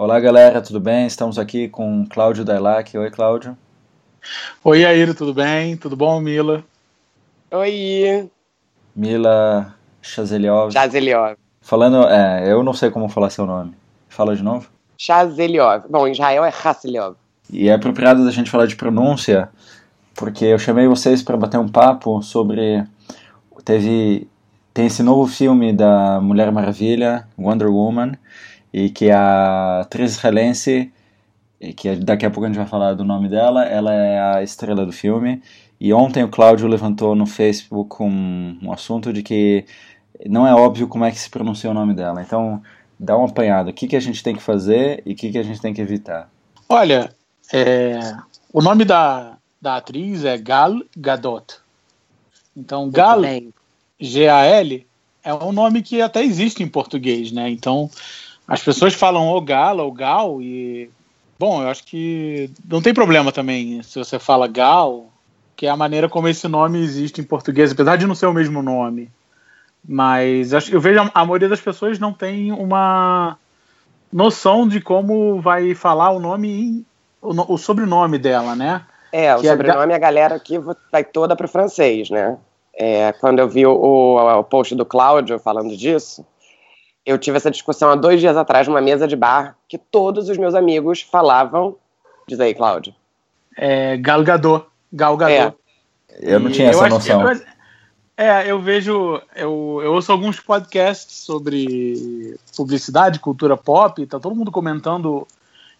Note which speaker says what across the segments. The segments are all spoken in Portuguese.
Speaker 1: Olá, galera, tudo bem? Estamos aqui com Cláudio Dailac. Oi, Cláudio.
Speaker 2: Oi, Airo, tudo bem? Tudo bom, Mila?
Speaker 3: Oi.
Speaker 1: Mila Chazeliov.
Speaker 3: Chazeliov.
Speaker 1: Falando, é, eu não sei como falar seu nome. Fala de novo.
Speaker 3: Chazeliov. Bom, em Israel é Chasseliov.
Speaker 1: E é apropriado da gente falar de pronúncia, porque eu chamei vocês para bater um papo sobre. Teve. Tem esse novo filme da Mulher Maravilha, Wonder Woman, e que a atriz israelense, que daqui a pouco a gente vai falar do nome dela, ela é a estrela do filme. E ontem o Cláudio levantou no Facebook um, um assunto de que não é óbvio como é que se pronuncia o nome dela. Então, dá uma apanhada. O que, que a gente tem que fazer e o que, que a gente tem que evitar?
Speaker 2: Olha, é, o nome da, da atriz é Gal Gadot. Então, Gal, G-A-L, é um nome que até existe em português, né? Então, as pessoas falam o Gal ou Gal e... Bom, eu acho que não tem problema também se você fala Gal, que é a maneira como esse nome existe em português, apesar de não ser o mesmo nome. Mas eu vejo a, a maioria das pessoas não tem uma noção de como vai falar o nome, o, o sobrenome dela, né?
Speaker 3: É, o que é sobrenome é... a galera aqui vai toda para o francês, né? É, quando eu vi o, o, o post do Cláudio falando disso, eu tive essa discussão há dois dias atrás numa mesa de bar que todos os meus amigos falavam. Diz aí, Cláudio.
Speaker 2: É, Galgador. Galgador.
Speaker 1: É. Eu não tinha essa noção. Que,
Speaker 2: é, eu vejo, eu, eu ouço alguns podcasts sobre publicidade, cultura pop, tá todo mundo comentando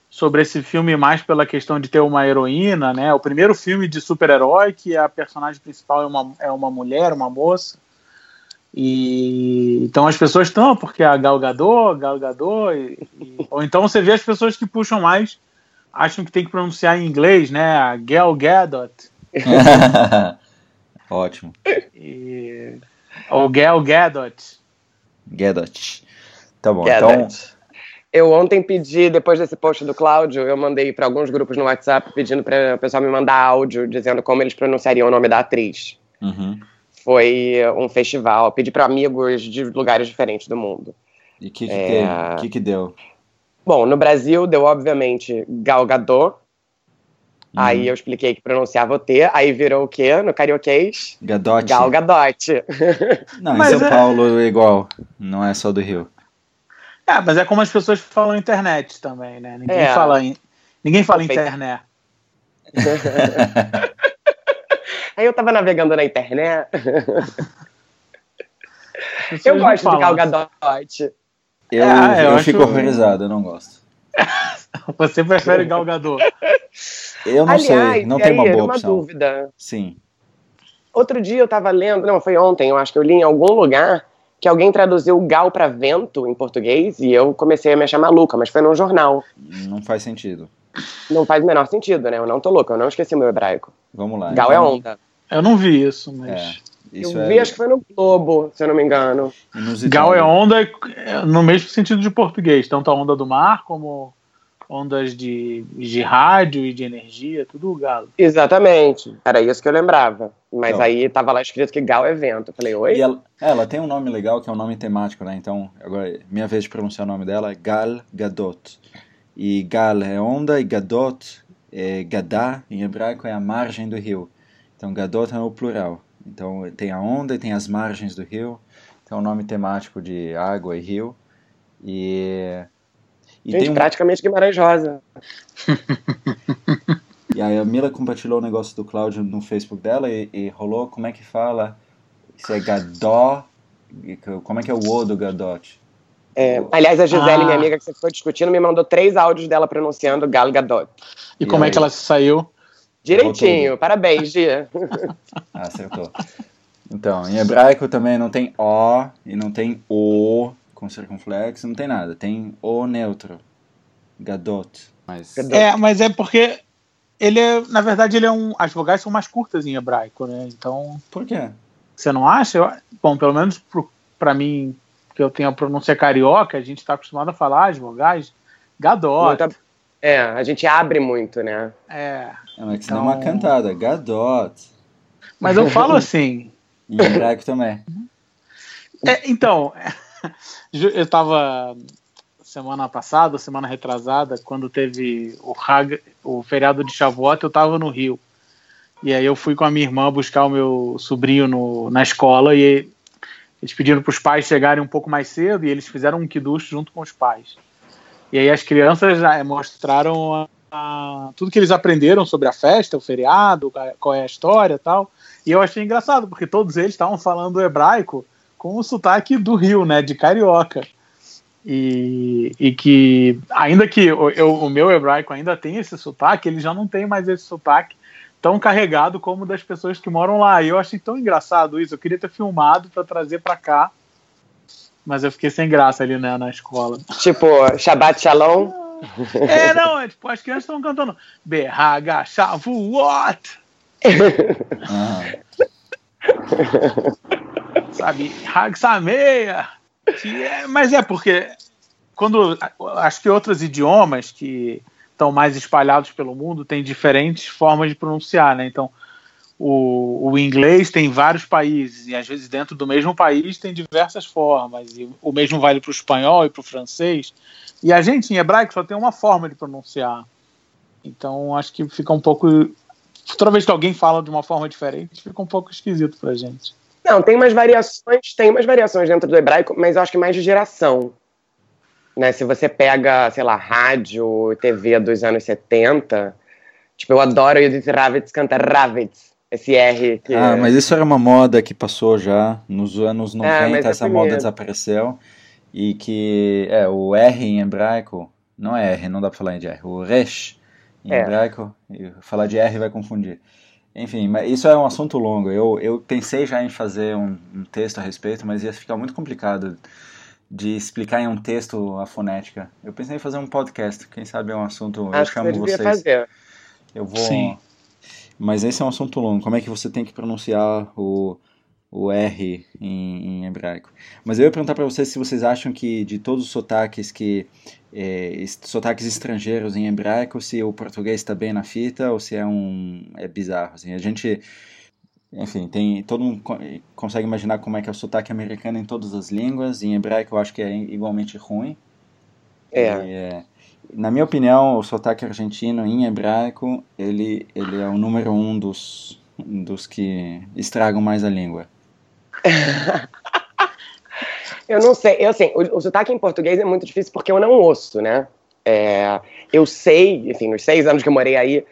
Speaker 2: sobre esse filme mais pela questão de ter uma heroína, né? O primeiro filme de super-herói que a personagem principal é uma, é uma mulher, uma moça. E então as pessoas estão porque a Gal Gadot, Gal Gadot, e, e, ou então você vê as pessoas que puxam mais, acham que tem que pronunciar em inglês, né? A Gal Gadot.
Speaker 1: Ótimo.
Speaker 2: E... O Gal Gadot.
Speaker 1: Gadot. Tá bom,
Speaker 3: Gadot.
Speaker 1: então...
Speaker 3: Eu ontem pedi, depois desse post do Cláudio, eu mandei para alguns grupos no WhatsApp pedindo para o pessoal me mandar áudio dizendo como eles pronunciariam o nome da atriz.
Speaker 1: Uhum.
Speaker 3: Foi um festival, pedi para amigos de lugares diferentes do mundo.
Speaker 1: E o que, que, é... que, que deu?
Speaker 3: Bom, no Brasil deu, obviamente, Gal Gadot, Uhum. Aí eu expliquei que pronunciava o T, aí virou o quê no carioquês?
Speaker 1: Gadote.
Speaker 3: Gal Gadote.
Speaker 1: Não, mas em São é... Paulo é igual, não é só do Rio.
Speaker 2: É, mas é como as pessoas falam internet também, né? Ninguém é. fala, in... Ninguém fala internet.
Speaker 3: aí eu tava navegando na internet. eu gosto de Gal Gadote.
Speaker 1: Eu, é, eu, eu acho... fico horrorizado, eu não gosto.
Speaker 2: Você prefere Gal Gadot?
Speaker 1: Eu não Aliás, sei, não tem uma boa
Speaker 3: uma
Speaker 1: opção.
Speaker 3: dúvida.
Speaker 1: Sim.
Speaker 3: Outro dia eu estava lendo, não, foi ontem, eu acho que eu li em algum lugar que alguém traduziu gal para vento em português e eu comecei a me achar maluca, mas foi num jornal.
Speaker 1: Não faz sentido.
Speaker 3: Não faz o menor sentido, né? Eu não tô louca, eu não esqueci o meu hebraico.
Speaker 1: Vamos lá.
Speaker 3: Gal é então... é onda.
Speaker 2: Eu não vi isso, mas.
Speaker 1: É, isso
Speaker 3: eu é... vi, acho que foi no Globo, se eu não me engano.
Speaker 2: Inusitado. Gal é onda é no mesmo sentido de português, tanto a onda do mar como ondas de, de rádio e de energia, tudo galo.
Speaker 3: Exatamente, era isso que eu lembrava. Mas então, aí tava lá escrito que Gal é vento. Eu falei, oi?
Speaker 1: Ela, ela, tem um nome legal que é um nome temático, né? Então, agora, minha vez de pronunciar o nome dela é Gal Gadot. E Gal é onda e Gadot, é Gadá, em hebraico, é a margem do rio. Então, Gadot é o plural. Então, tem a onda e tem as margens do rio. Então, é um nome temático de água e rio. E
Speaker 3: e Gente, tem um... praticamente Guimarães Rosa.
Speaker 1: e aí a Mila compartilhou o negócio do Cláudio no Facebook dela e, e rolou, como é que fala? Isso é Gadó? Como é que é o O do Gadot?
Speaker 3: É, aliás, a Gisele, ah. minha amiga que você ficou discutindo, me mandou três áudios dela pronunciando Gal Gadot.
Speaker 2: E, e como aí? é que ela saiu?
Speaker 3: Direitinho, parabéns, Gia.
Speaker 1: ah, acertou. Então, em hebraico também não tem O e não tem O com circunflexo, não tem nada. Tem o neutro. Gadot. Mas...
Speaker 2: É, mas é porque ele é, na verdade, ele é um. As vogais são mais curtas em hebraico, né? Então.
Speaker 1: Por quê?
Speaker 2: Você não acha? Eu, bom, pelo menos para mim, que eu tenho a pronúncia carioca, a gente está acostumado a falar as vogais. Gadot. Muita,
Speaker 3: é, a gente abre muito, né?
Speaker 2: É.
Speaker 1: É, mas então... não é uma então cantada, Gadot.
Speaker 2: Mas eu falo assim.
Speaker 1: em hebraico também.
Speaker 2: É, então. eu estava semana passada, semana retrasada, quando teve o, Hag, o feriado de Shavuot, eu estava no Rio. E aí eu fui com a minha irmã buscar o meu sobrinho no, na escola e eles pediram para os pais chegarem um pouco mais cedo e eles fizeram um kiddush junto com os pais. E aí as crianças mostraram a, tudo que eles aprenderam sobre a festa, o feriado, qual é a história tal. E eu achei engraçado, porque todos eles estavam falando hebraico com o sotaque do Rio, né, de carioca. E, e que, ainda que eu, o meu hebraico ainda tem esse sotaque, ele já não tem mais esse sotaque tão carregado como das pessoas que moram lá. E eu achei tão engraçado isso. Eu queria ter filmado para trazer para cá, mas eu fiquei sem graça ali né, na escola.
Speaker 3: Tipo, Shabbat Shalom.
Speaker 2: É, não, é, tipo, as crianças estão cantando BH Shavuot. ah. Sabe, Hag Sameia. É, mas é porque quando acho que outros idiomas que estão mais espalhados pelo mundo têm diferentes formas de pronunciar, né? Então, o, o, inglês tem vários países e às vezes dentro do mesmo país tem diversas formas. E o mesmo vale para o espanhol e para o francês. E a gente em hebraico só tem uma forma de pronunciar. Então acho que fica um pouco. Toda vez que alguém fala de uma forma diferente, fica um pouco esquisito para a gente.
Speaker 3: Não, tem umas variações, tem umas variações dentro do hebraico, mas eu acho que mais de geração. Né? Se você pega, sei lá, rádio, TV dos anos 70, tipo, eu adoro Judith Ravitz cantar Ravitz, esse R. Que...
Speaker 1: Ah, mas isso era uma moda que passou já, nos anos 90 é, essa é moda desapareceu, e que, é, o R em hebraico, não é R, não dá pra falar de R, o Resh em é. hebraico, falar de R vai confundir. Enfim, mas isso é um assunto longo. Eu, eu pensei já em fazer um, um, texto a respeito, mas ia ficar muito complicado de explicar em um texto a fonética. Eu pensei em fazer um podcast. Quem sabe é um assunto.
Speaker 3: Acho
Speaker 1: eu chamo
Speaker 3: que
Speaker 1: você vocês.
Speaker 3: Fazer.
Speaker 1: Eu vou. Sim. Mas esse é um assunto longo. Como é que você tem que pronunciar o, o R em, em hebraico? Mas eu ia perguntar para vocês se vocês acham que de todos os sotaques que é, sotaques estrangeiros em hebraico, se o português está bem na fita ou se é um é bizarro. Assim. A gente, enfim, tem todo mundo consegue imaginar como é que é o sotaque americano em todas as línguas. Em hebraico eu acho que é igualmente ruim.
Speaker 3: É. E, é
Speaker 1: na minha opinião, o sotaque argentino em hebraico ele ele é o número um dos dos que estragam mais a língua.
Speaker 3: Eu não sei, eu assim, o, o sotaque em português é muito difícil porque eu não ouço, né? É, eu sei, enfim, nos seis anos que eu morei aí,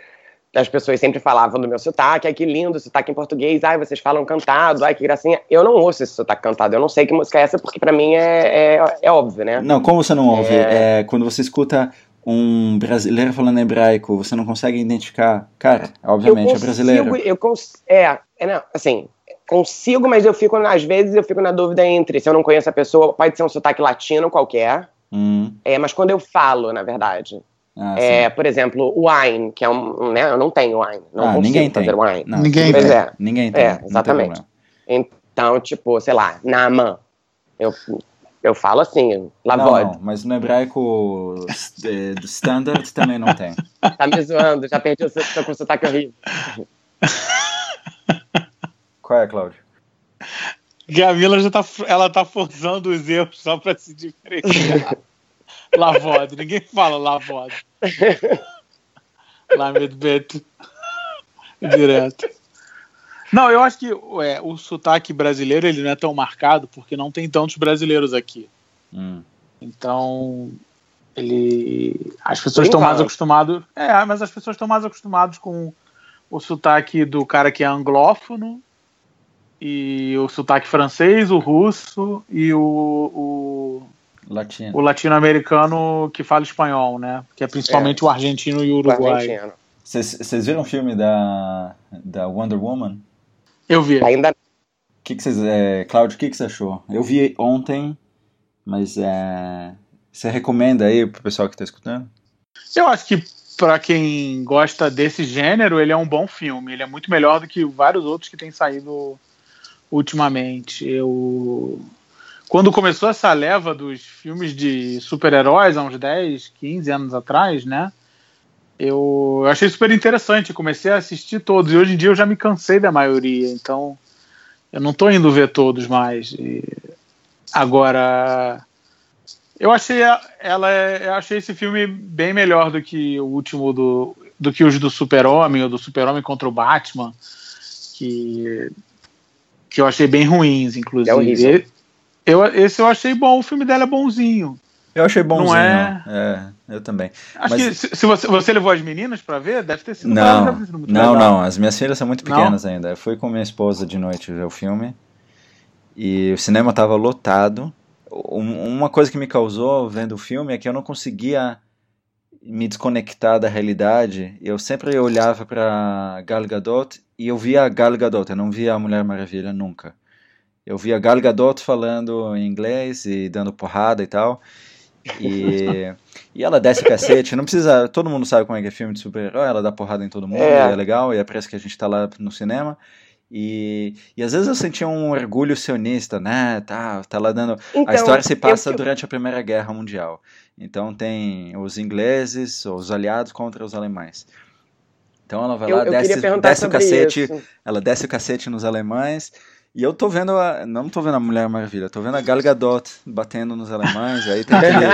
Speaker 3: as pessoas sempre falavam do meu sotaque, ai que lindo, sotaque em português, ai vocês falam cantado, ai que gracinha. Eu não ouço esse sotaque cantado, eu não sei que música é essa porque para mim é, é, é, óbvio, né?
Speaker 1: Não, como você não ouve? É... é... quando você escuta um brasileiro falando hebraico, você não consegue identificar, cara, obviamente consigo, é brasileiro.
Speaker 3: Eu cons é, é não, assim, consigo, mas eu fico, às vezes, eu fico na dúvida entre se eu não conheço a pessoa, pode ser um sotaque latino qualquer.
Speaker 1: Hum.
Speaker 3: É, mas quando eu falo, na verdade. Ah, é, por exemplo, wine, que é um, né, eu não tenho wine, não
Speaker 1: ah,
Speaker 3: consigo
Speaker 1: ninguém
Speaker 3: fazer
Speaker 1: tem.
Speaker 3: wine.
Speaker 1: Não, ninguém
Speaker 3: pois
Speaker 1: tem.
Speaker 3: É.
Speaker 1: Ninguém tem.
Speaker 3: É, exatamente. Então, tipo, sei lá, Naman. Eu, eu falo assim, lavod. Não, não,
Speaker 1: mas no hebraico do standard também não tem.
Speaker 3: Tá me zoando, já perdi o seu com sotaque horrível.
Speaker 1: Qual é, Cláudio?
Speaker 2: Camila já tá, ela tá forçando os erros só pra se diferenciar. Lavode, ninguém fala lavode. Lamed Beto. Direto. Não, eu acho que é, o sotaque brasileiro ele não é tão marcado porque não tem tantos brasileiros aqui.
Speaker 1: Hum.
Speaker 2: Então, ele. As pessoas estão mais acostumadas. É, mas as pessoas estão mais acostumadas com o sotaque do cara que é anglófono e o sotaque francês, o russo e o, o
Speaker 1: latino,
Speaker 2: o latino-americano que fala espanhol, né? Que é principalmente é. o argentino e o uruguai.
Speaker 1: Vocês viram o filme da, da Wonder Woman?
Speaker 2: Eu vi.
Speaker 3: Ainda.
Speaker 1: O que vocês, é, Cláudio, o que, que você achou? Eu vi ontem, mas é, você recomenda aí pro pessoal que está escutando?
Speaker 2: Eu acho que para quem gosta desse gênero, ele é um bom filme. Ele é muito melhor do que vários outros que têm saído ultimamente. Eu quando começou essa leva dos filmes de super-heróis há uns 10, 15 anos atrás, né? Eu achei super interessante, comecei a assistir todos e hoje em dia eu já me cansei da maioria, então eu não estou indo ver todos mais. E agora Eu achei ela, eu achei esse filme bem melhor do que o último do, do que os do Super-Homem ou do Super-Homem contra o Batman, que que eu achei bem ruins, inclusive. É eu, esse eu achei bom, o filme dela é bonzinho.
Speaker 1: Eu achei bonzinho. Não é... é eu também.
Speaker 2: Acho Mas... que se, se você, você, levou as meninas para ver, deve ter sido
Speaker 1: Não, não, legal. não. As minhas filhas são muito pequenas não? ainda. Eu fui com minha esposa de noite ver o filme e o cinema estava lotado. Uma coisa que me causou vendo o filme é que eu não conseguia me desconectar da realidade. Eu sempre olhava para Gal Gadot e eu via a Gal Gadot, eu não via a Mulher Maravilha nunca. Eu via a Gal Gadot falando em inglês e dando porrada e tal. E, e ela desce o cacete, não precisa. Todo mundo sabe como é que é filme de super-herói, ela dá porrada em todo mundo, é. é legal, e é parece que a gente tá lá no cinema. E, e às vezes eu sentia um orgulho sionista, né? Tá, tá lá dando. Então, a história se passa eu... durante a Primeira Guerra Mundial. Então tem os ingleses, os aliados contra os alemães. Então ela vai lá, eu, eu desce, desce o cacete, isso. ela desce o cacete nos alemães e eu tô vendo a. Não tô vendo a Mulher Maravilha, tô vendo a Gal Gadot batendo nos alemães. Aí tem aquele...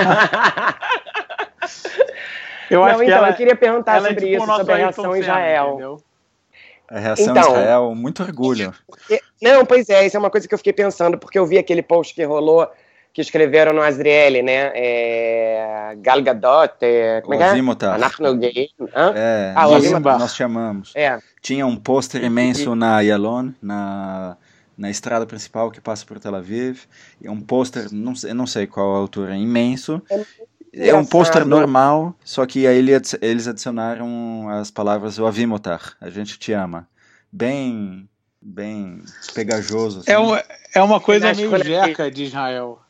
Speaker 3: eu não, então, ela, eu queria perguntar é sobre é tipo isso, sobre a reação em Israel.
Speaker 1: A reação então, em Israel, muito orgulho.
Speaker 3: Porque, não, pois é, isso é uma coisa que eu fiquei pensando, porque eu vi aquele post que rolou, que escreveram no Azriele, né? É, Gal Gadot, é, como é que é?
Speaker 1: Azimotar. É, ah, nós, nós chamamos. É. Tinha um pôster imenso na Yalon, na na estrada principal que passa por Tel Aviv. É um pôster, não, não sei qual a altura, imenso. É, é um pôster normal, só que aí eles adicionaram as palavras o Avimotar, a gente te ama. Bem, bem pegajoso.
Speaker 2: Assim. É, uma, é uma coisa meio jeca de Israel.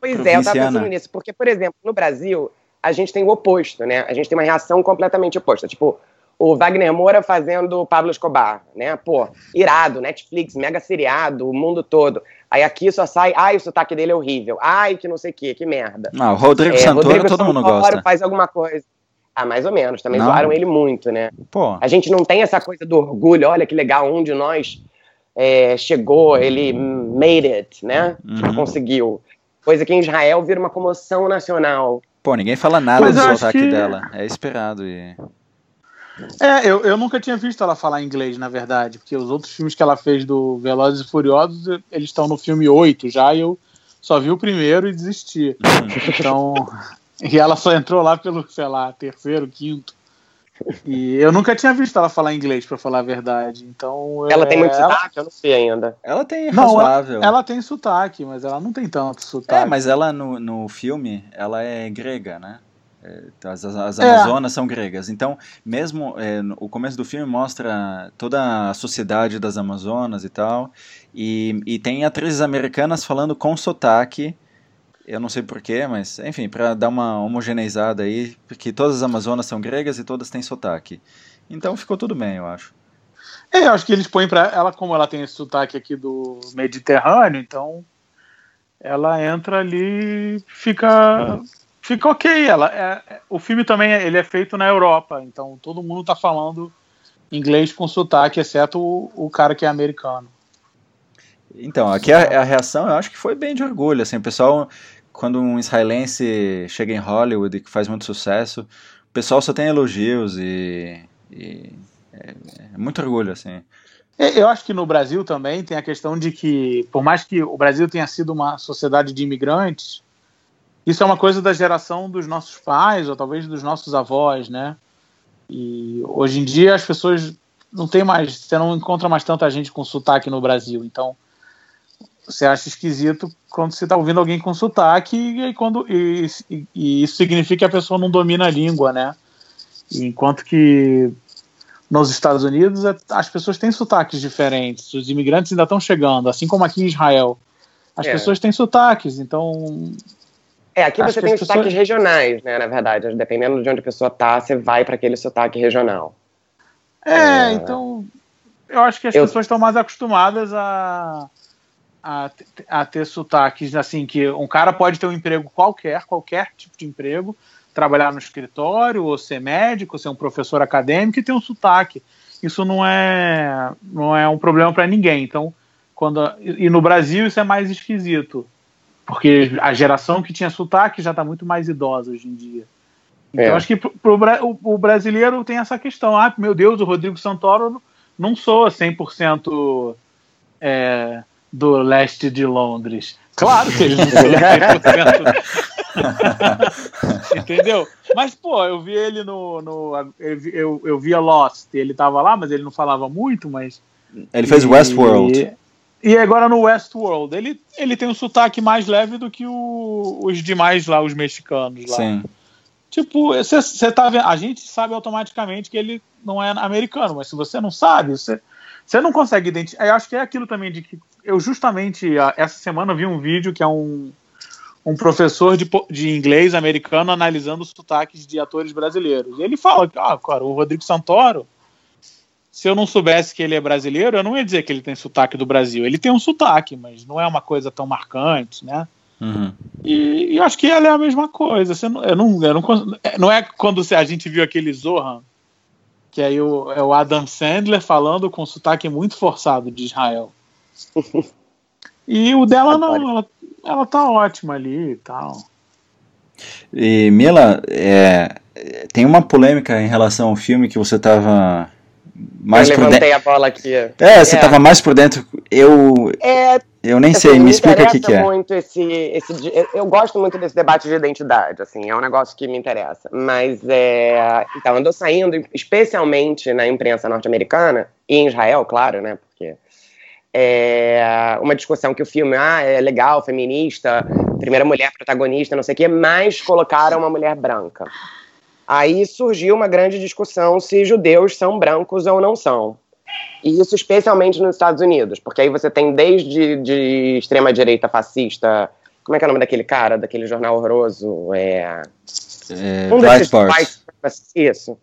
Speaker 3: Pois é, eu estava pensando nisso, porque, por exemplo, no Brasil, a gente tem o oposto, né? A gente tem uma reação completamente oposta. Tipo, o Wagner Moura fazendo Pablo Escobar, né? Pô, irado, Netflix, mega seriado, o mundo todo. Aí aqui só sai, ai, o sotaque dele é horrível, ai, que não sei o que, que merda.
Speaker 1: Não, o Rodrigo é, Santoro Rodrigo todo Santoro mundo gosta.
Speaker 3: faz alguma coisa. Ah, mais ou menos, também não. zoaram ele muito, né? Pô. A gente não tem essa coisa do orgulho, olha que legal, um de nós é, chegou, ele made it, né? Uhum. Conseguiu. Coisa que em Israel vira uma comoção nacional.
Speaker 1: Pô, ninguém fala nada Mas do sotaque que... dela, é esperado e...
Speaker 2: É, eu, eu nunca tinha visto ela falar inglês, na verdade, porque os outros filmes que ela fez do Velozes e Furiosos, eles estão no filme 8 já, e eu só vi o primeiro e desisti. Então, e ela só entrou lá pelo, sei lá, terceiro, quinto. E eu nunca tinha visto ela falar inglês, para falar a verdade. Então,
Speaker 3: ela é, tem muito ela... sotaque? Eu não sei ainda.
Speaker 1: Ela tem razoável.
Speaker 2: Não, ela, ela, tem sotaque, mas ela não tem tanto sotaque.
Speaker 1: É, mas ela no, no filme, ela é grega, né? É, as, as é. Amazonas é. são gregas. Então, mesmo é, o começo do filme mostra toda a sociedade das Amazonas e tal. E, e tem atrizes americanas falando com sotaque. Eu não sei porquê, mas enfim, para dar uma homogeneizada aí, porque todas as Amazonas são gregas e todas têm sotaque. Então ficou tudo bem, eu acho.
Speaker 2: É, eu acho que eles põem para ela, como ela tem esse sotaque aqui do Mediterrâneo, então ela entra ali, fica fica ok. Ela, é, é, o filme também ele é feito na Europa, então todo mundo está falando inglês com sotaque, exceto o, o, cara que é americano.
Speaker 1: Então, aqui a, a, reação eu acho que foi bem de orgulho. Assim, o pessoal, quando um israelense chega em Hollywood e que faz muito sucesso, o pessoal só tem elogios e, e é, é muito orgulho, assim.
Speaker 2: É, eu acho que no Brasil também tem a questão de que, por mais que o Brasil tenha sido uma sociedade de imigrantes, isso é uma coisa da geração dos nossos pais, ou talvez dos nossos avós, né? E hoje em dia as pessoas não tem mais, você não encontra mais tanta gente com sotaque no Brasil, então você acha esquisito quando você está ouvindo alguém com sotaque e, quando, e, e, e, isso significa que a pessoa não domina a língua, né? enquanto que nos Estados Unidos as pessoas têm sotaques diferentes, os imigrantes ainda estão chegando, assim como aqui em Israel. As é. pessoas têm sotaques, então
Speaker 3: é, aqui Acho você tem os pessoas... sotaques regionais, né? Na verdade, dependendo de onde a pessoa tá, você vai para aquele sotaque regional.
Speaker 2: É, é, então eu acho que as eu... pessoas estão mais acostumadas a, a, a, ter sotaques assim que um cara pode ter um emprego qualquer, qualquer tipo de emprego, trabalhar no escritório, ou ser médico, ou ser um professor acadêmico e ter um sotaque. Isso não é não é um problema para ninguém. Então, quando e no Brasil isso é mais esquisito porque a geração que tinha sotaque já está muito mais idosa hoje em dia. Então, é. acho que pro, pro, o, o, brasileiro tem essa questão. Ah, meu Deus, o Rodrigo Santoro não soa 100% é, do leste de Londres. Claro que ele não soa 100%. Entendeu? Mas, pô, eu vi ele no. no eu, eu, eu via Lost, ele tava lá, mas ele não falava muito, mas.
Speaker 1: Ele fez e, Westworld.
Speaker 2: E agora no Westworld, ele, ele tem um sotaque mais leve do que o, os demais lá, os mexicanos lá. Sim. Tipo, você tá vendo, a gente sabe automaticamente que ele não é americano, mas se você não sabe, você, não consegue identificar. Eu acho que é aquilo também de que eu justamente essa semana vi um vídeo que é um, um professor de, de inglês americano analisando os sotaques de atores brasileiros. E ele fala que, ah, cara, o Rodrigo Santoro, se eu não soubesse que ele é brasileiro, eu não ia dizer que ele tem sotaque do Brasil. Ele tem um sotaque, mas não é uma coisa tão marcante, né? Uhum. E, e, acho que ela é a mesma coisa. Você não, eu não, eu não, não é quando a gente viu aquele Zohan, que aí o, é o Adam Sandler falando com sotaque muito forçado de Israel. e o dela não, ela, ela tá ótima ali e tal.
Speaker 1: E Mila, é, tem uma polêmica em relação ao filme que você tava mais
Speaker 3: eu levantei dentro. a bola aqui.
Speaker 1: É, você estava é. mais por dentro. Eu é, eu nem assim, sei, me, me explica o que, que é.
Speaker 3: Muito esse, esse, eu gosto muito desse debate de identidade, assim, é um negócio que me interessa. Mas é, então andou saindo, especialmente na imprensa norte-americana e em Israel, claro, né? Porque é uma discussão que o filme ah, é legal, feminista, primeira mulher protagonista, não sei o quê, mas colocaram uma mulher branca. Aí surgiu uma grande discussão se judeus são brancos ou não são. E isso especialmente nos Estados Unidos, porque aí você tem desde de extrema-direita fascista, como é que é o nome daquele cara, daquele jornal horroroso? É,
Speaker 1: é um desses white,
Speaker 3: isso,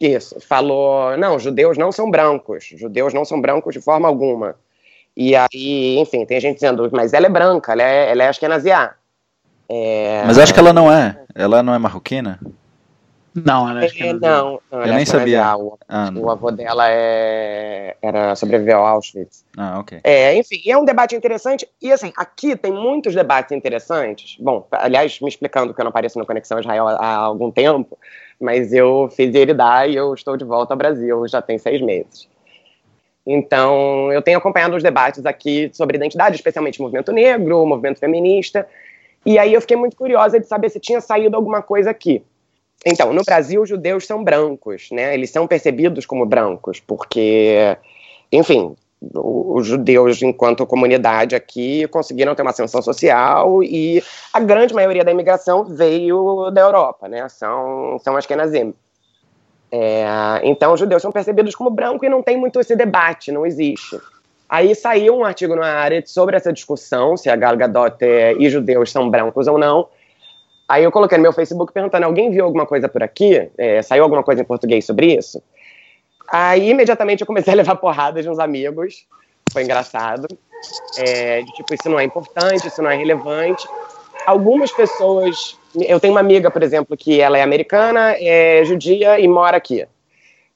Speaker 3: isso, falou, não, judeus não são brancos, judeus não são brancos de forma alguma. E aí, enfim, tem gente dizendo, mas ela é branca, ela é, ela é ashkenaziá.
Speaker 1: É... Mas acho que ela não é, ela não é marroquina?
Speaker 2: Não, ela
Speaker 3: é, não, não,
Speaker 1: eu nem sabia.
Speaker 3: O, ah, o avô dela é, era sobreviveu ao Auschwitz.
Speaker 1: Ah, ok.
Speaker 3: É, enfim, é um debate interessante. E assim, aqui tem muitos debates interessantes. Bom, aliás, me explicando que eu não apareço no Conexão Israel há algum tempo, mas eu fiz heredar e eu estou de volta ao Brasil já tem seis meses. Então, eu tenho acompanhado os debates aqui sobre identidade, especialmente movimento negro, movimento feminista. E aí eu fiquei muito curiosa de saber se tinha saído alguma coisa aqui. Então, no Brasil, os judeus são brancos, né? Eles são percebidos como brancos, porque, enfim, os judeus, enquanto comunidade aqui, conseguiram ter uma ascensão social e a grande maioria da imigração veio da Europa, né? São, são Ashkenazim. É, então, os judeus são percebidos como brancos e não tem muito esse debate, não existe. Aí saiu um artigo na área sobre essa discussão, se a Gal Gadot e judeus são brancos ou não, Aí eu coloquei no meu Facebook perguntando: alguém viu alguma coisa por aqui? É, saiu alguma coisa em português sobre isso? Aí imediatamente eu comecei a levar porradas de uns amigos. Foi engraçado. É, de tipo, isso não é importante, isso não é relevante. Algumas pessoas. Eu tenho uma amiga, por exemplo, que ela é americana, é judia e mora aqui.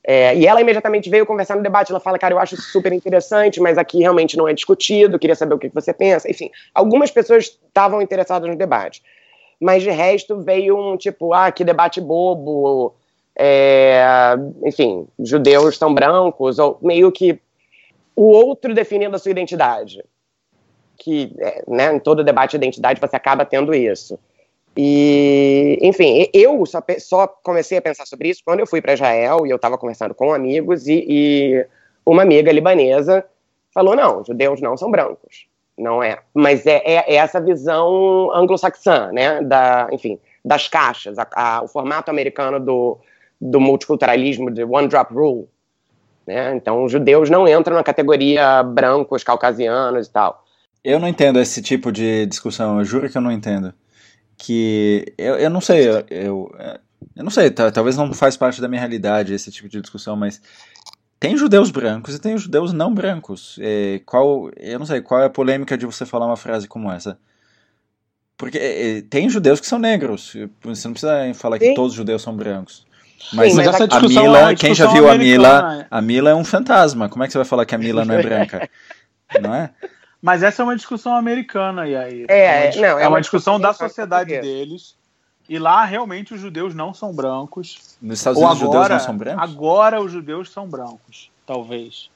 Speaker 3: É, e ela imediatamente veio conversar no debate. Ela fala, cara, eu acho super interessante, mas aqui realmente não é discutido, queria saber o que você pensa. Enfim, algumas pessoas estavam interessadas no debate mas de resto veio um tipo, ah, que debate bobo, é, enfim, judeus são brancos, ou meio que o outro definindo a sua identidade. Que, é, né, em todo debate de identidade você acaba tendo isso. E, enfim, eu só, só comecei a pensar sobre isso quando eu fui para Israel e eu estava conversando com amigos e, e uma amiga libanesa falou: não, judeus não são brancos não é. Mas é, é, é essa visão anglo-saxã, né? Da, enfim, das caixas, a, a, o formato americano do, do multiculturalismo, de one drop rule. Né? Então, os judeus não entram na categoria brancos, caucasianos e tal.
Speaker 1: Eu não entendo esse tipo de discussão, eu juro que eu não entendo. Que eu, eu não sei, eu, eu, eu não sei, talvez não faz parte da minha realidade esse tipo de discussão, mas tem judeus brancos e tem judeus não brancos. É, qual, eu não sei, qual é a polêmica de você falar uma frase como essa? Porque é, é tem judeus que são negros. Você não precisa falar Sim. que todos os judeus são brancos. Mas, Sim, mas essa a Mila, é quem já viu a Mila, a Mila é um fantasma. Como é que você vai falar que a Mila não é branca? não é?
Speaker 2: Mas essa é uma discussão americana, e aí.
Speaker 3: É, é, uma, não,
Speaker 2: é, é uma discussão, discussão da sociedade deles. E lá realmente os judeus não são brancos.
Speaker 1: Nos Estados Unidos agora, os judeus não são brancos?
Speaker 2: Agora os judeus são brancos, talvez.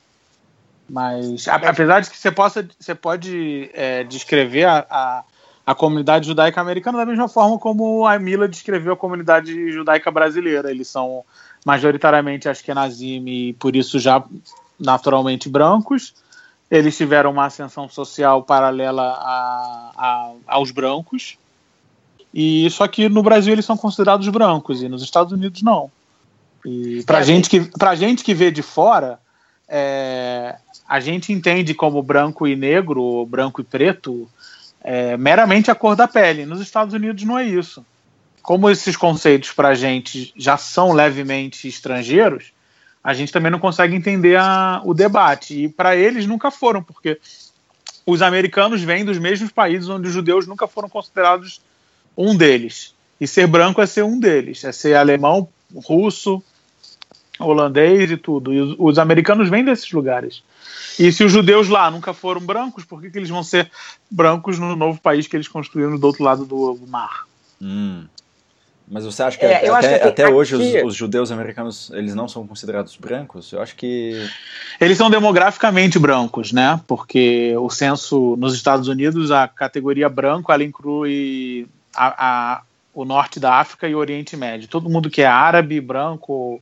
Speaker 2: Mas apesar de que você possa, você pode é, descrever a, a, a, comunidade judaica americana da mesma forma como a Mila descreveu a comunidade judaica brasileira. Eles são majoritariamente Ashkenazim e por isso já naturalmente brancos. Eles tiveram uma ascensão social paralela a, a, aos brancos. E só que no Brasil eles são considerados brancos e nos Estados Unidos não. E para é, gente que para gente que vê de fora, é, a gente entende como branco e negro, ou branco e preto, é, meramente a cor da pele. Nos Estados Unidos não é isso. Como esses conceitos para a gente já são levemente estrangeiros, a gente também não consegue entender a, o debate. E para eles nunca foram, porque os americanos vêm dos mesmos países onde os judeus nunca foram considerados um deles. E ser branco é ser um deles, é ser alemão, russo, holandês e tudo. E os, os americanos vêm desses lugares. E se os judeus lá nunca foram brancos, por que, que eles vão ser brancos no novo país que eles construíram do outro lado do mar?
Speaker 1: Hum. Mas você acha que, é, até, que até aqui... hoje os, os, judeus americanos eles não são considerados brancos? Eu acho que
Speaker 2: eles são demograficamente brancos, né? Porque o censo nos Estados Unidos a categoria branco ela inclui a, a, o norte da África e o Oriente Médio. Todo mundo que é árabe, branco,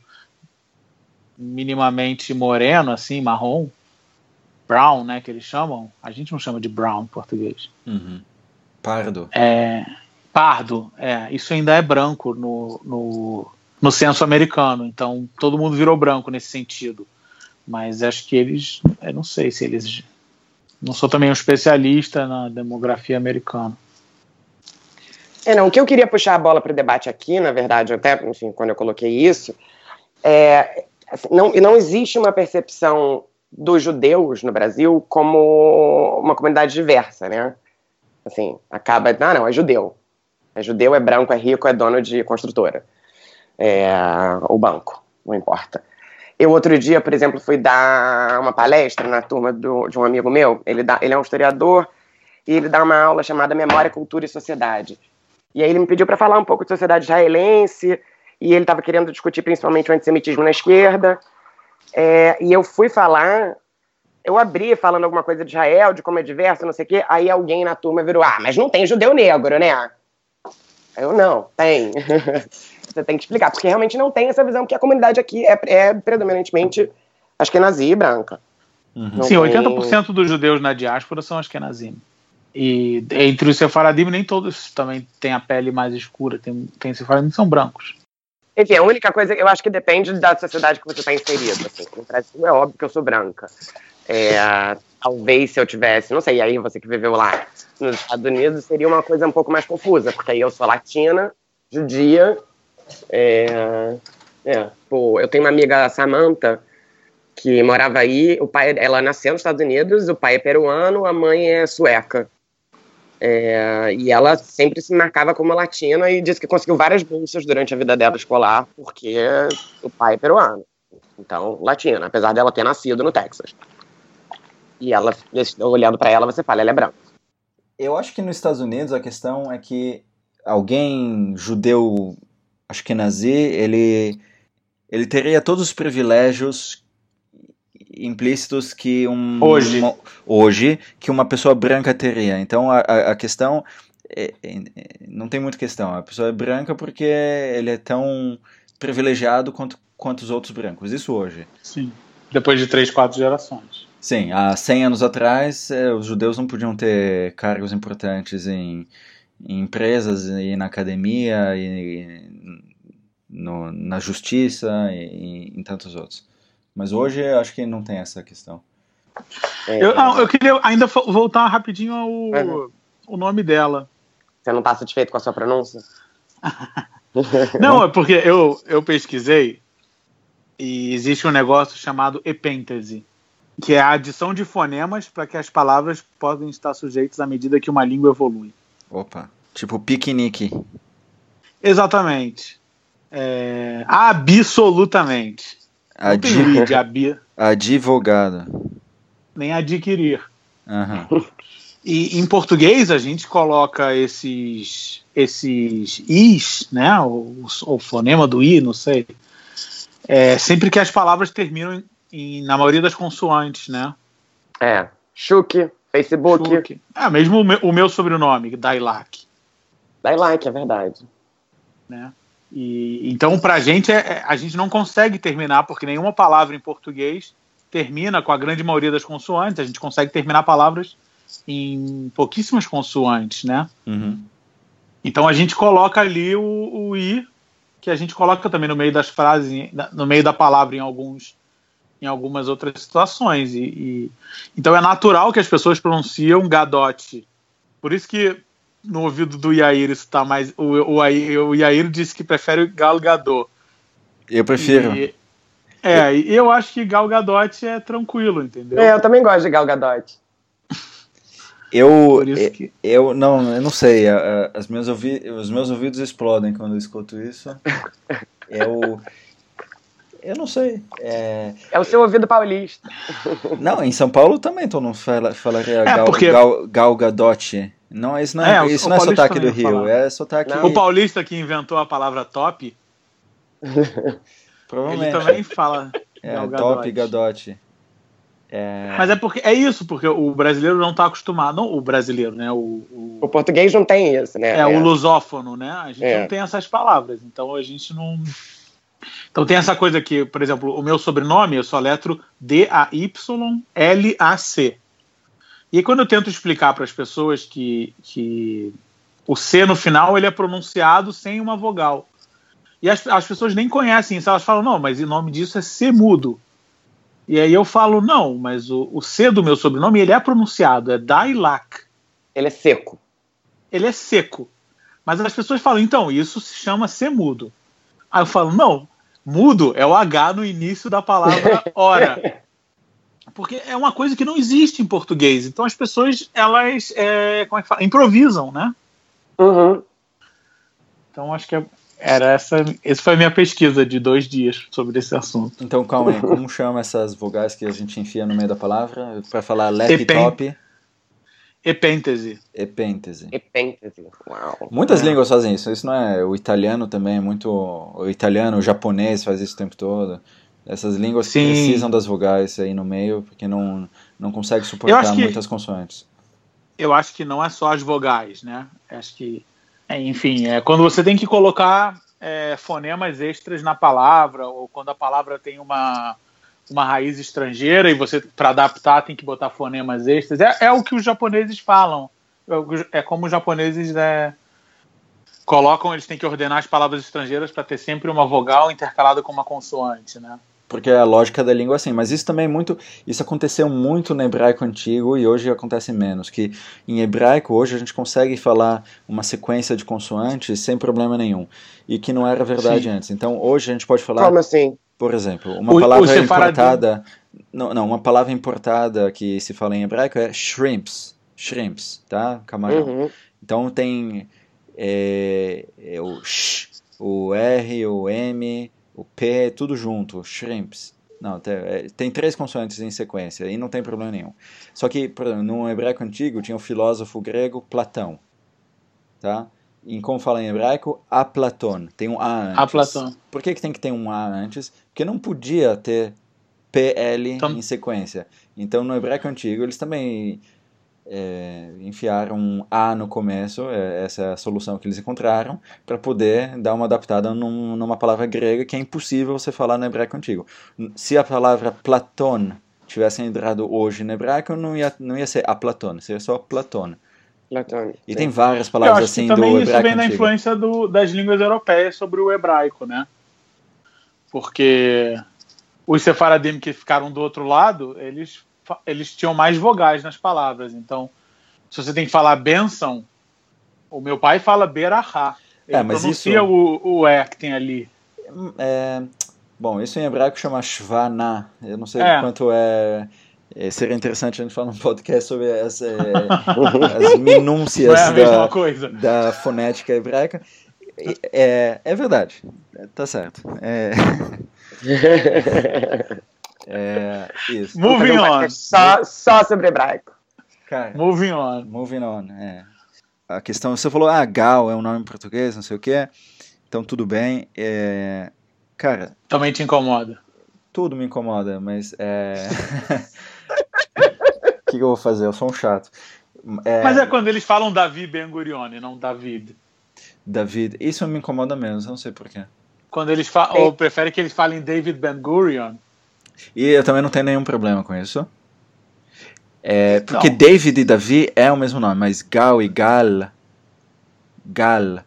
Speaker 2: minimamente moreno, assim, marrom, brown, né? Que eles chamam. A gente não chama de brown em português.
Speaker 1: Uhum. Pardo.
Speaker 2: É Pardo, é. Isso ainda é branco no, no, no censo americano. Então todo mundo virou branco nesse sentido. Mas acho que eles. Eu não sei se eles. Não sou também um especialista na demografia americana.
Speaker 3: É, não, o que eu queria puxar a bola para o debate aqui, na verdade, até enfim, quando eu coloquei isso, é, assim, não, não existe uma percepção dos judeus no Brasil como uma comunidade diversa, né? Assim, acaba, ah, não, é judeu. É judeu, é branco, é rico, é dono de construtora. É, ou banco, não importa. Eu, outro dia, por exemplo, fui dar uma palestra na turma do, de um amigo meu. Ele, dá, ele é um historiador e ele dá uma aula chamada Memória, Cultura e Sociedade. E aí ele me pediu para falar um pouco de sociedade israelense e ele estava querendo discutir principalmente o antissemitismo na esquerda. É, e eu fui falar, eu abri falando alguma coisa de Israel, de como é diverso, não sei o quê. Aí alguém na turma virou: Ah, mas não tem judeu negro, né? Eu não, tem. Você tem que explicar, porque realmente não tem essa visão, porque a comunidade aqui é, é predominantemente ashkenazi branca.
Speaker 2: Uhum. Sim, tem... 80% dos judeus na diáspora são ashkenazim. E entre os sefaradim, nem todos também têm a pele mais escura. Tem, tem sefaradim que são brancos.
Speaker 3: Enfim, a única coisa, eu acho que depende da sociedade que você está inserido. Assim. No Brasil é óbvio que eu sou branca. É, talvez se eu tivesse, não sei, aí você que viveu lá nos Estados Unidos, seria uma coisa um pouco mais confusa, porque aí eu sou latina, judia, é, é, pô, eu tenho uma amiga, Samantha, que morava aí, o pai, ela nasceu nos Estados Unidos, o pai é peruano, a mãe é sueca. É, e ela sempre se marcava como latina e disse que conseguiu várias bolsas durante a vida dela escolar, porque o pai é peruano. Então, latina, apesar dela ter nascido no Texas. E ela, olhando para ela, você fala, ela é branca.
Speaker 1: Eu acho que nos Estados Unidos a questão é que alguém judeu, acho que nazi, ele, ele teria todos os privilégios implícitos que um
Speaker 2: hoje,
Speaker 1: uma, hoje que uma pessoa branca teria. Então a, a questão é, é, não tem muita questão. A pessoa é branca porque ele é tão privilegiado quanto, quanto os outros brancos. Isso hoje.
Speaker 2: Sim. Depois de três, quatro gerações.
Speaker 1: Sim, há 100 anos atrás, é, os judeus não podiam ter cargos importantes em, em empresas e na academia e, e no, na justiça e, e em tantos outros. Mas hoje acho que não tem essa questão.
Speaker 2: É, eu, não, eu queria ainda voltar rapidinho ao uhum. o nome dela.
Speaker 3: Você não está satisfeito com a sua pronúncia?
Speaker 2: não, é porque eu, eu pesquisei e existe um negócio chamado epêntese, que é a adição de fonemas para que as palavras possam estar sujeitas à medida que uma língua evolui.
Speaker 1: Opa, tipo piquenique.
Speaker 2: Exatamente. É, absolutamente.
Speaker 1: Adi... Ad... Advogado.
Speaker 2: Nem adquirir.
Speaker 1: Uhum.
Speaker 2: E em português a gente coloca esses esses is, né? O, o fonema do i, não sei. É, sempre que as palavras terminam em, na maioria das consoantes, né?
Speaker 3: É. Chuque, Facebook. Chuque.
Speaker 2: Ah, mesmo o meu, o meu sobrenome, Dailac.
Speaker 3: Dailac, é verdade.
Speaker 2: Né? E, então, para a gente, é, é, a gente não consegue terminar, porque nenhuma palavra em português termina com a grande maioria das consoantes. A gente consegue terminar palavras em pouquíssimas consoantes, né?
Speaker 1: Uhum.
Speaker 2: Então a gente coloca ali o, o, i, que a gente coloca também no meio das frases, no meio da palavra em alguns, em algumas outras situações. E, e então é natural que as pessoas pronunciam gadote. Por isso que no ouvido do Yair isso tá mais. O, o, o Yair disse que prefere Galgador.
Speaker 1: Eu prefiro. E,
Speaker 2: é, e eu acho que Galgadot é tranquilo, entendeu?
Speaker 3: É, eu também gosto de Galgadot.
Speaker 1: Eu, que... eu não, eu não sei. As meus ouvi, os meus ouvidos explodem quando eu escuto isso. Eu, eu não sei. É,
Speaker 3: é o seu ouvido paulista.
Speaker 1: Não, em São Paulo também todo mundo fala, falaria é, gal, porque... gal, gal Gadot. Não, isso não é, é isso não é sotaque do Rio, é sotaque.
Speaker 2: Não. O paulista que inventou a palavra top.
Speaker 1: Provavelmente.
Speaker 2: Ele também fala.
Speaker 1: É, top Gadote.
Speaker 2: É... Mas é porque é isso, porque o brasileiro não está acostumado, não o brasileiro, né? O,
Speaker 3: o, o, português não tem isso, né?
Speaker 2: É, é. o lusófono, né? A gente é. não tem essas palavras, então a gente não. Então tem essa coisa que, por exemplo, o meu sobrenome eu só letro D-A-Y-L-A-C. E aí, quando eu tento explicar para as pessoas que, que o C no final ele é pronunciado sem uma vogal. E as, as pessoas nem conhecem isso, elas falam, não, mas o nome disso é C mudo. E aí eu falo, não, mas o, o C do meu sobrenome, ele é pronunciado, é Dailac.
Speaker 3: Ele é seco.
Speaker 2: Ele é seco. Mas as pessoas falam, então, isso se chama ser mudo. Aí eu falo, não, mudo é o H no início da palavra hora. Porque é uma coisa que não existe em português. Então as pessoas, elas, é, como é que fala? Improvisam, né?
Speaker 3: Uhum.
Speaker 2: Então acho que é, era essa, essa foi a minha pesquisa de dois dias sobre esse assunto.
Speaker 1: Então, calma aí, como chama essas vogais que a gente enfia no meio da palavra para falar laptop?
Speaker 2: Epêntese.
Speaker 1: Epêntese.
Speaker 3: Epêntese. Uau.
Speaker 1: Muitas é. línguas fazem isso. Isso não é o italiano também, é muito o italiano, o japonês faz isso o tempo todo. Essas línguas que precisam das vogais aí no meio, porque não não consegue suportar muitas consoantes.
Speaker 2: Eu acho que não é só as vogais, né? Acho que é, enfim, é quando você tem que colocar é, fonemas extras na palavra, ou quando a palavra tem uma, uma raiz estrangeira e você, para adaptar, tem que botar fonemas extras. É, é o que os japoneses falam. É, é como os japoneses é, colocam, eles têm que ordenar as palavras estrangeiras para ter sempre uma vogal intercalada com uma consoante, né?
Speaker 1: Porque é a lógica da língua assim. Mas isso também é muito, isso aconteceu muito no hebraico antigo e hoje acontece menos. Que em hebraico hoje a gente consegue falar uma sequência de consoantes sem problema nenhum e que não era verdade Sim. antes. Então hoje a gente pode falar.
Speaker 3: Como assim?
Speaker 1: Por exemplo, uma o, palavra o importada, não, não, uma palavra importada que se fala em hebraico é shrimps, shrimps, tá? Camarão. Uhum. Então tem é, é o sh, o r, o m o P é tudo junto, shrimps. Não, tem, é, tem três consoantes em sequência, e não tem problema nenhum. Só que, no hebraico antigo tinha o filósofo grego Platão, tá? Em como fala em hebraico, a Platão, tem um A antes.
Speaker 2: A Platão.
Speaker 1: Por que, que tem que ter um A antes? Porque não podia ter PL então... em sequência. Então, no hebraico antigo, eles também é, enfiaram um A no começo, é, essa é a solução que eles encontraram, para poder dar uma adaptada num, numa palavra grega que é impossível você falar no hebraico antigo. Se a palavra Platão tivesse entrado hoje no hebraico, não ia, não ia ser a Platão, seria só Platão.
Speaker 3: Platão.
Speaker 1: E sim. tem várias palavras assim do hebraico
Speaker 2: isso vem da influência do, das línguas europeias sobre o hebraico, né? Porque os sefaradim que ficaram do outro lado, eles eles tinham mais vogais nas palavras. Então, se você tem que falar benção, o meu pai fala berahá. Ele é, mas pronuncia isso... o, o E que tem ali.
Speaker 1: É, bom, isso em hebraico chama shvana. Eu não sei é. quanto é, é. Seria interessante a gente falar num podcast sobre as, é, as minúcias é da, da fonética hebraica. É, é verdade, tá certo. É... Isso.
Speaker 2: Moving on.
Speaker 3: Só, só sobre hebraico.
Speaker 1: Cara,
Speaker 2: moving on.
Speaker 1: Moving on, é. A questão, você falou, ah, Gal é um nome em português, não sei o que, então tudo bem. É, cara.
Speaker 2: Também te incomoda?
Speaker 1: Tudo me incomoda, mas é. O que, que, eu vou fazer? Eu sou um chato.
Speaker 2: É... Mas é quando eles falam Davi Ben Gurion e não David.
Speaker 1: David, isso me incomoda menos, não sei porquê.
Speaker 2: Quando eles falam, ou prefere que eles falem David Ben Gurion.
Speaker 1: E eu também não tenho nenhum problema com isso. É, porque não. David e Davi é o mesmo nome, mas Gal e Gal. Gal.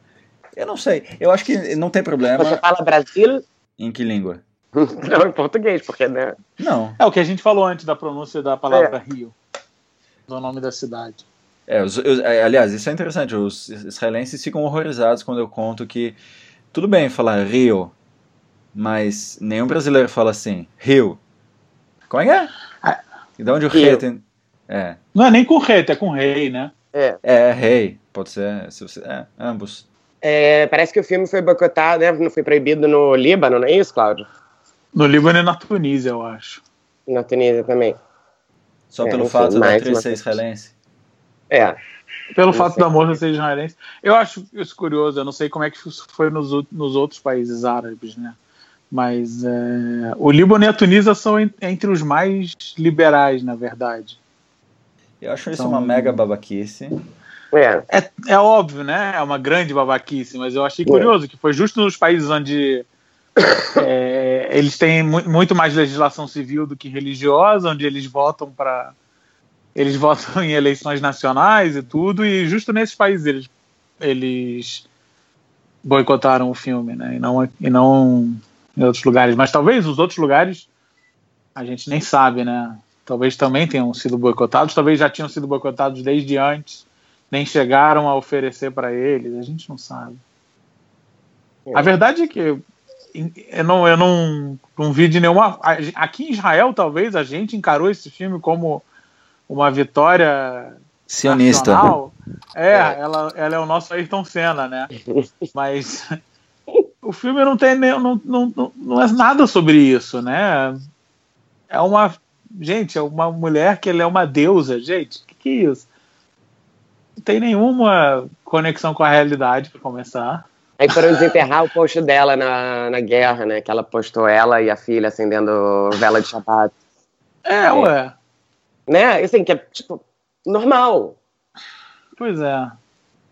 Speaker 1: Eu não sei. Eu acho que não tem problema.
Speaker 3: Você fala Brasil?
Speaker 1: Em que língua?
Speaker 3: não, em português, porque, né?
Speaker 1: Não.
Speaker 2: É o que a gente falou antes da pronúncia da palavra é. Rio. Do nome da cidade.
Speaker 1: É, os, os, é, aliás, isso é interessante. Os israelenses ficam horrorizados quando eu conto que tudo bem falar Rio, mas nenhum brasileiro fala assim, Rio. Como é que é? Ah, de onde o Rio tem. É.
Speaker 2: Não é nem com rei, é com rei, né?
Speaker 3: É,
Speaker 1: é rei, pode ser. Se você, é, ambos.
Speaker 3: É, parece que o filme foi boicotado, né? Não foi proibido no Líbano, não é isso, Cláudio?
Speaker 2: No Líbano e na Tunísia, eu acho.
Speaker 3: Na Tunísia também.
Speaker 1: Só é, pelo fato da atriz ser israelense?
Speaker 3: É.
Speaker 2: Pelo fato da moça ser israelense. Eu acho isso curioso, eu não sei como é que isso foi nos, nos outros países árabes, né? Mas é, o Líbano e a Tunísia são entre os mais liberais, na verdade.
Speaker 1: Eu acho isso então, uma mega babaquice.
Speaker 2: É. é. É, óbvio, né? É uma grande babaquice, mas eu achei é. curioso que foi justo nos países onde é, eles têm mu muito mais legislação civil do que religiosa, onde eles votam para eles votam em eleições nacionais e tudo, e justo nesses países eles, eles boicotaram o filme, né? E não, e não em outros lugares. Mas talvez os outros lugares a gente nem sabe, né? talvez também tenham sido boicotados, talvez já tinham sido boicotados desde antes, nem chegaram a oferecer para eles, a gente não sabe. É. A verdade é que eu não, eu não, não vi de nenhuma. Aqui em Israel, talvez a gente encarou esse filme como uma vitória
Speaker 1: sionista.
Speaker 2: Nacional. É, é. Ela, ela é o nosso Ayrton Senna, né? Mas o filme não tem não, não, não, não é nada sobre isso, né? É uma Gente, é uma mulher que ela é uma deusa, gente. O que, que é isso? Não tem nenhuma conexão com a realidade, para começar.
Speaker 3: Aí foram desenterrar o post dela na, na guerra, né? Que ela postou ela e a filha acendendo vela de Shabbat.
Speaker 2: É, é. ué.
Speaker 3: Né? Assim, que é, tipo, normal.
Speaker 2: Pois é.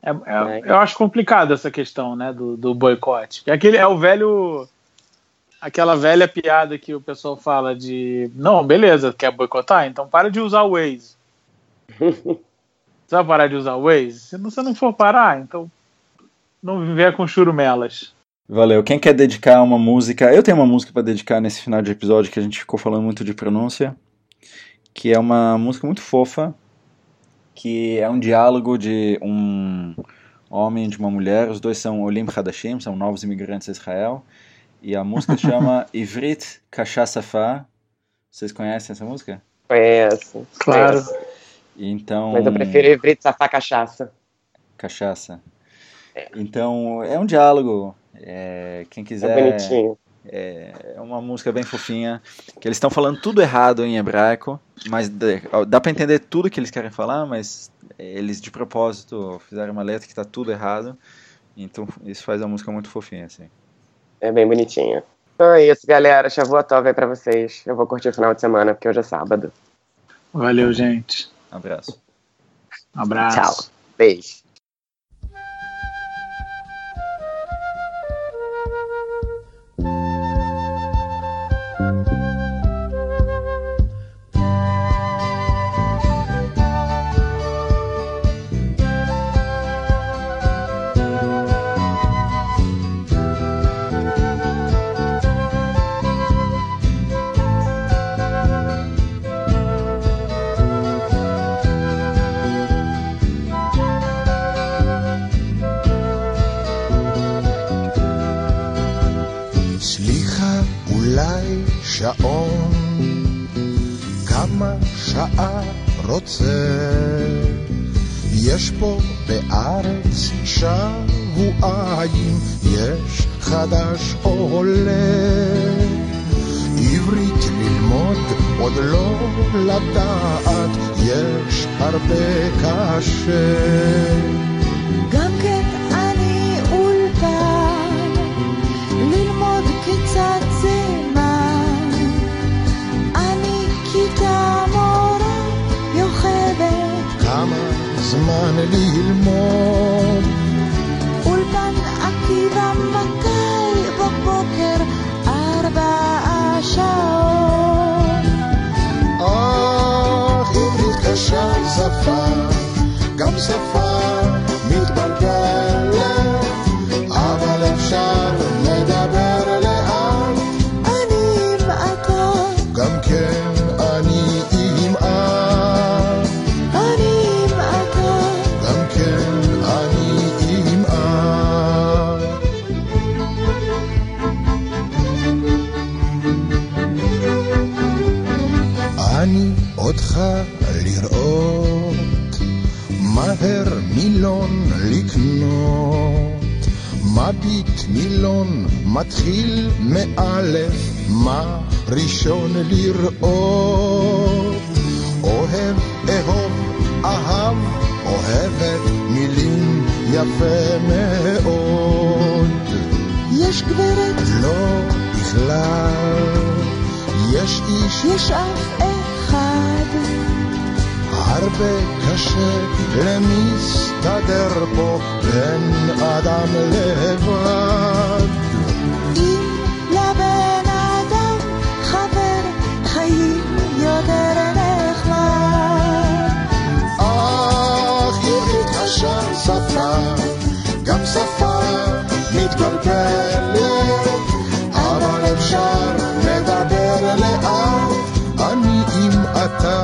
Speaker 2: É, é, é. Eu acho complicado essa questão, né, do, do boicote. Aquele é o velho aquela velha piada que o pessoal fala de não, beleza, quer boicotar? Então para de usar o Waze. você vai parar de usar o Waze? Se você não for parar, então não viver com churumelas.
Speaker 1: Valeu. Quem quer dedicar uma música? Eu tenho uma música para dedicar nesse final de episódio que a gente ficou falando muito de pronúncia, que é uma música muito fofa, que é um diálogo de um homem e de uma mulher. Os dois são Olim Hadashim, são novos imigrantes a Israel. E a música chama Ivrit Cachaçafá. Vocês conhecem essa música?
Speaker 3: Conheço.
Speaker 2: Claro.
Speaker 1: Então...
Speaker 3: Mas eu prefiro Ivrit Safá Cachaça.
Speaker 1: Cachaça. É. Então, é um diálogo. É, quem quiser.
Speaker 3: É bonitinho.
Speaker 1: É, é uma música bem fofinha. Que eles estão falando tudo errado em hebraico. Mas dá para entender tudo que eles querem falar, mas eles de propósito fizeram uma letra que está tudo errado. Então, isso faz a música muito fofinha, assim.
Speaker 3: É bem bonitinho. Então é isso, galera. Chavua Tov aí pra vocês. Eu vou curtir o final de semana, porque hoje é sábado.
Speaker 2: Valeu, gente.
Speaker 1: abraço.
Speaker 2: abraço.
Speaker 3: Tchau. Beijo. כמה שעה רוצה. יש פה בארץ שבועיים, יש חדש עולה.
Speaker 4: עברית ללמוד, עוד לא לדעת, יש הרבה קשה. of מילון מתחיל מאלף, מה ראשון לראות? אוהב, אהוב, אהב, אוהבת מילים יפה מאוד.
Speaker 5: יש גברת,
Speaker 4: לא בכלל, יש איש
Speaker 5: יש אף אחד.
Speaker 4: הרבה קשה למסתדר פה בין אדם לבד. מתבלבלת, אבל אפשר לדבר לאט, אני עם אתה,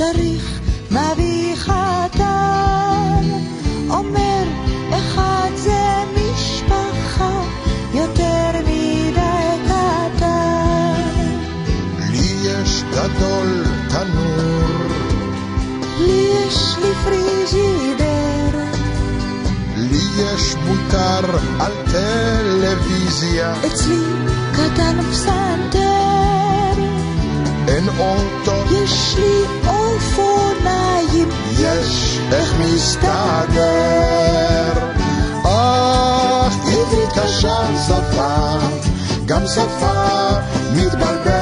Speaker 5: צריך מביא חתן. אומר אחד זה משפחה יותר מדי קטן.
Speaker 4: לי יש גדול תנור,
Speaker 5: לי יש לי פריג'ידר,
Speaker 4: לי יש מותר על טלוויזיה,
Speaker 5: אצלי קטן פסנתר.
Speaker 4: אין אוטו,
Speaker 5: יש לי
Speaker 4: מסתדר. אך עברית קשה שפה, גם שפה מתבלבלת.